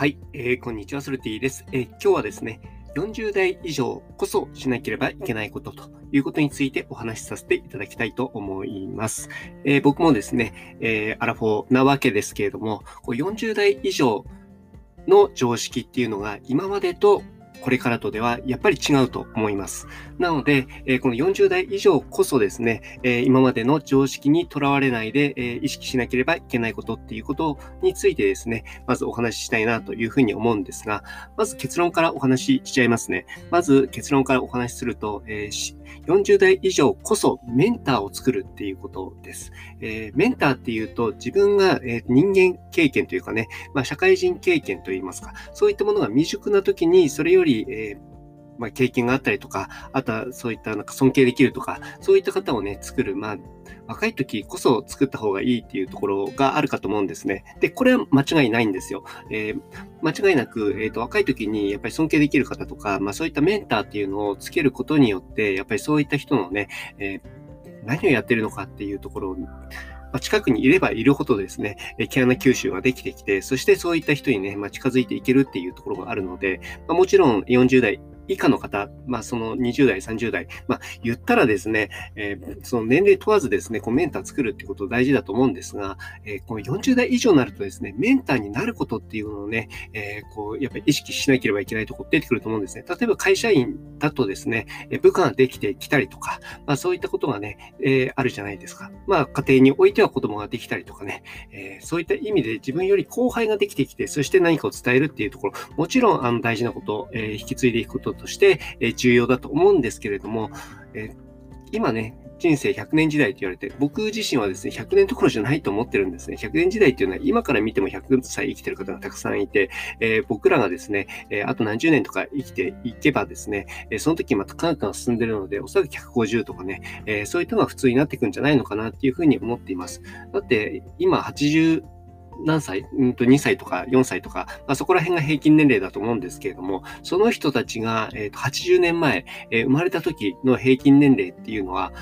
はい、えー、こんにちは、ソルティです、えー、今日はですね、40代以上こそしなければいけないことということについてお話しさせていただきたいと思います。えー、僕もですね、え、アラフォーなわけですけれども、40代以上の常識っていうのが今までとこれからとではやっぱり違うと思います。なので、えこの40代以上こそですね、え今までの常識にとらわれないで、え意識しなければいけないことっていうことについてですね、まずお話ししたいなというふうに思うんですが、まず結論からお話ししちゃいますね。まず結論からお話しすると、え40代以上こそメンターを作るっていうことです。えメンターっていうと自分が、え人間経験というかね、まあ、社会人経験といいますか、そういったものが未熟な時にそれよりり、えーまあ、経験があったりとか、あとはそういったなんか尊敬できるとか、そういった方をね、作る、まあ、若い時こそ作った方がいいっていうところがあるかと思うんですね。で、これは間違いないんですよ。えー、間違いなく、えっ、ー、と、若い時にやっぱり尊敬できる方とか、まあそういったメンターっていうのをつけることによって、やっぱりそういった人のね、えー、何をやってるのかっていうところをまあ、近くにいればいるほどですね、毛穴吸収ができてきて、そしてそういった人にね、まあ、近づいていけるっていうところがあるので、まあ、もちろん40代以下の方、まあ、その20代、30代、まあ、言ったらですね、えー、その年齢問わずですね、こうメンター作るってこと大事だと思うんですが、えー、この40代以上になるとですね、メンターになることっていうのをね、えー、こう、やっぱり意識しなければいけないとこ出てくると思うんですね。例えば会社員だとですね、部下ができてきたりとか、まあ、そういったことがね、えあるじゃないですか。まあ、家庭においては子供ができたりとかね、えそういった意味で自分より後輩ができてきて、そして何かを伝えるっていうところ、もちろんあの大事なこと、え引き継いでいくこととして、重要だと思うんですけれども、え今ね、人生100年時代と言われて、僕自身はですね、100年どころじゃないと思ってるんですね。100年時代っていうのは今から見ても100歳生きてる方がたくさんいて、えー、僕らがですね、えー、あと何十年とか生きていけばですね、えー、その時また科学が進んでるので、おそらく150とかね、えそういったのが普通になってくんじゃないのかなっていうふうに思っています。だって、今80何歳、うんと2歳とか4歳とか、まあ、そこら辺が平均年齢だと思うんですけれども、その人たちが、えー、と80年前、えー、生まれた時の平均年齢っていうのは、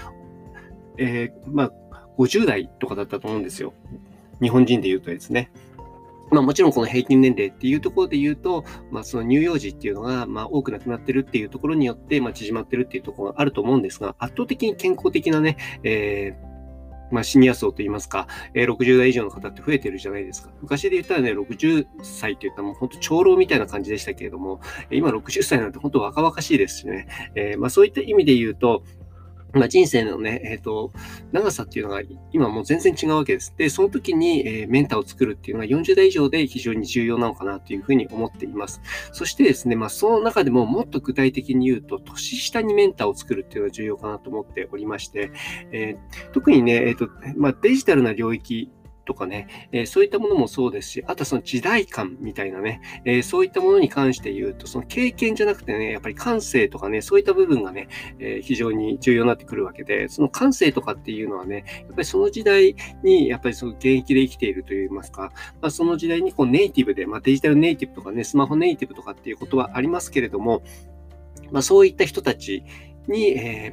えー、まあ、50代とかだったと思うんですよ。日本人で言うとですね。まあもちろんこの平均年齢っていうところで言うと、まあその乳幼児っていうのが、まあ多くなくなってるっていうところによって、まあ縮まってるっていうところがあると思うんですが、圧倒的に健康的なね、えー、まあ、シニア層といいますか、えー、60代以上の方って増えてるじゃないですか。昔で言ったらね、60歳って言ったらもう本当長老みたいな感じでしたけれども、今60歳なんて本当若々しいですしね。えー、まあ、そういった意味で言うと、まあ、人生のね、えっ、ー、と、長さっていうのが今もう全然違うわけです。で、その時に、えー、メンターを作るっていうのが40代以上で非常に重要なのかなというふうに思っています。そしてですね、まあ、その中でももっと具体的に言うと、年下にメンターを作るっていうのは重要かなと思っておりまして、えー、特にね、えっ、と、まあ、デジタルな領域とかね、えー、そういったものもそうですし、あとはその時代感みたいなね、えー、そういったものに関して言うと、その経験じゃなくてね、やっぱり感性とかね、そういった部分がね、えー、非常に重要になってくるわけで、その感性とかっていうのはね、やっぱりその時代に、やっぱりその現役で生きているといいますか、まあ、その時代にこうネイティブで、まあ、デジタルネイティブとかね、スマホネイティブとかっていうことはありますけれども、まあ、そういった人たちに、え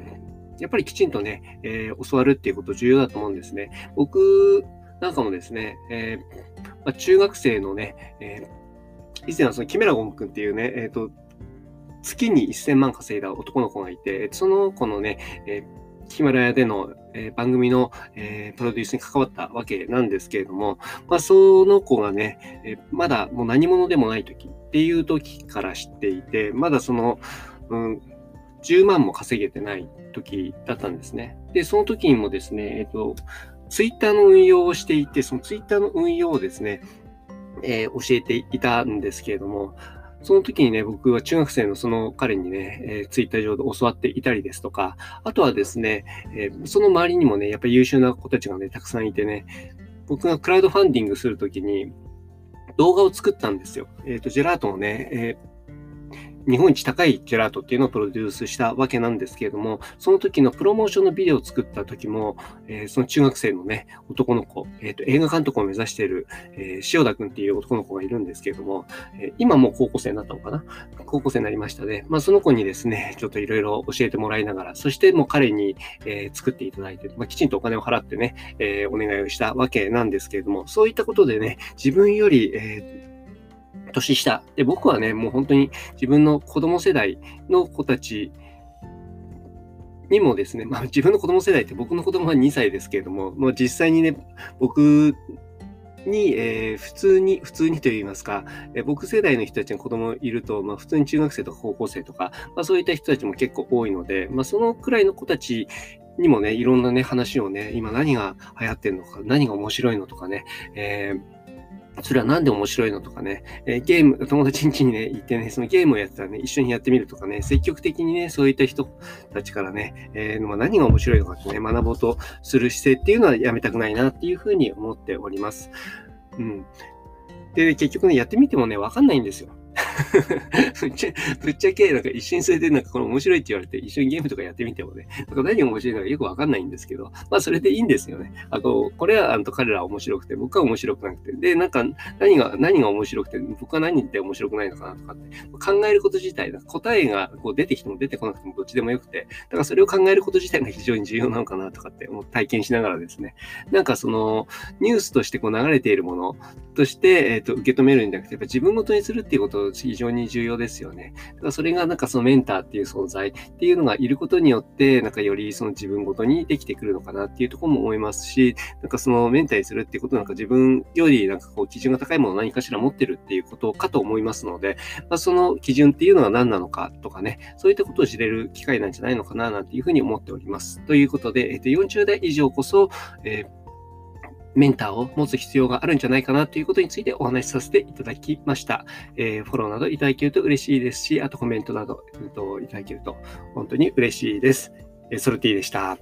ー、やっぱりきちんとね、えー、教わるっていうこと重要だと思うんですね。僕なんかもですね、えー、まあ、中学生のね、えー、以前はそのキメラゴン君っていうね、え、ー、と、月に1000万稼いだ男の子がいて、その子のね、えー、ヒマラヤでの、えー、番組の、えー、プロデュースに関わったわけなんですけれども、まあ、その子がね、えまだもう何者でもない時っていう時から知っていて、まだその、うん、10万も稼げてない時だったんですね。で、その時にもですね、えっ、と、ツイッターの運用をしていて、そのツイッターの運用をですね、えー、教えていたんですけれども、その時にね、僕は中学生のその彼にね、えー、ツイッター上で教わっていたりですとか、あとはですね、えー、その周りにもね、やっぱり優秀な子たちがね、たくさんいてね、僕がクラウドファンディングするときに動画を作ったんですよ。えっ、ー、と、ジェラートのね、えー日本一高いジェラートっていうのをプロデュースしたわけなんですけれども、その時のプロモーションのビデオを作った時も、えー、その中学生のね、男の子、え、ー、と、映画監督を目指している、えー、塩田くんっていう男の子がいるんですけれども、え今もう高校生になったのかな？高校生になりましたね。まあ、その子にですね、ちょっといろいろ教えてもらいながら、そしてもう彼に、え作っていただいて、まあ、きちんとお金を払ってね、えお願いをしたわけなんですけれども、そういったことでね、自分より、え年下。で、僕はね、もう本当に自分の子供世代の子たちにもですね、まあ自分の子供世代って僕の子供は2歳ですけれども、もう実際にね、僕に、えー、普通に、普通にと言いますか、えー、僕世代の人たちに子供いると、まあ普通に中学生とか高校生とか、まあそういった人たちも結構多いので、まあそのくらいの子たちにもね、いろんなね、話をね、今何が流行ってんのか、何が面白いのとかね、えーそれは何で面白いのとかね、えー、ゲーム、友達ん家にね、行ってね、そのゲームをやってたらね、一緒にやってみるとかね、積極的にね、そういった人たちからね、えー、まあ、何が面白いのかってね、学ぼうとする姿勢っていうのはやめたくないなっていうふうに思っております。うん。で、結局ね、やってみてもね、わかんないんですよ。ぶっちゃ、ぶっちゃけ、なんか一瞬それでなんかこの面白いって言われて、一緒にゲームとかやってみてもね、なんか何が面白いのかよくわかんないんですけど、まあそれでいいんですよね。あの、これはあの彼らは面白くて、僕は面白くなくて、で、なんか何が、何が面白くて、僕は何で面白くないのかなとかって、考えること自体、答えがこう出てきても出てこなくてもどっちでもよくて、だからそれを考えること自体が非常に重要なのかなとかって体験しながらですね、なんかそのニュースとしてこう流れているものとして、えっ、と、受け止めるんじゃなくて、やっぱ自分ごとにするっていうこと非常に重要ですよね。だからそれがなんかそのメンターっていう存在っていうのがいることによって、なんかよりその自分ごとにできてくるのかなっていうところも思いますし、なんかそのメンターにするってことなんか自分よりなんかこう基準が高いものを何かしら持ってるっていうことかと思いますので、まあ、その基準っていうのは何なのかとかね、そういったことを知れる機会なんじゃないのかななんていうふうに思っております。ということで、えっと、40代以上こそ、えーメンターを持つ必要があるんじゃないかなということについてお話しさせていただきました。えー、フォローなどいただけると嬉しいですし、あとコメントなど、えー、といただけると本当に嬉しいです。えー、ソルティでした。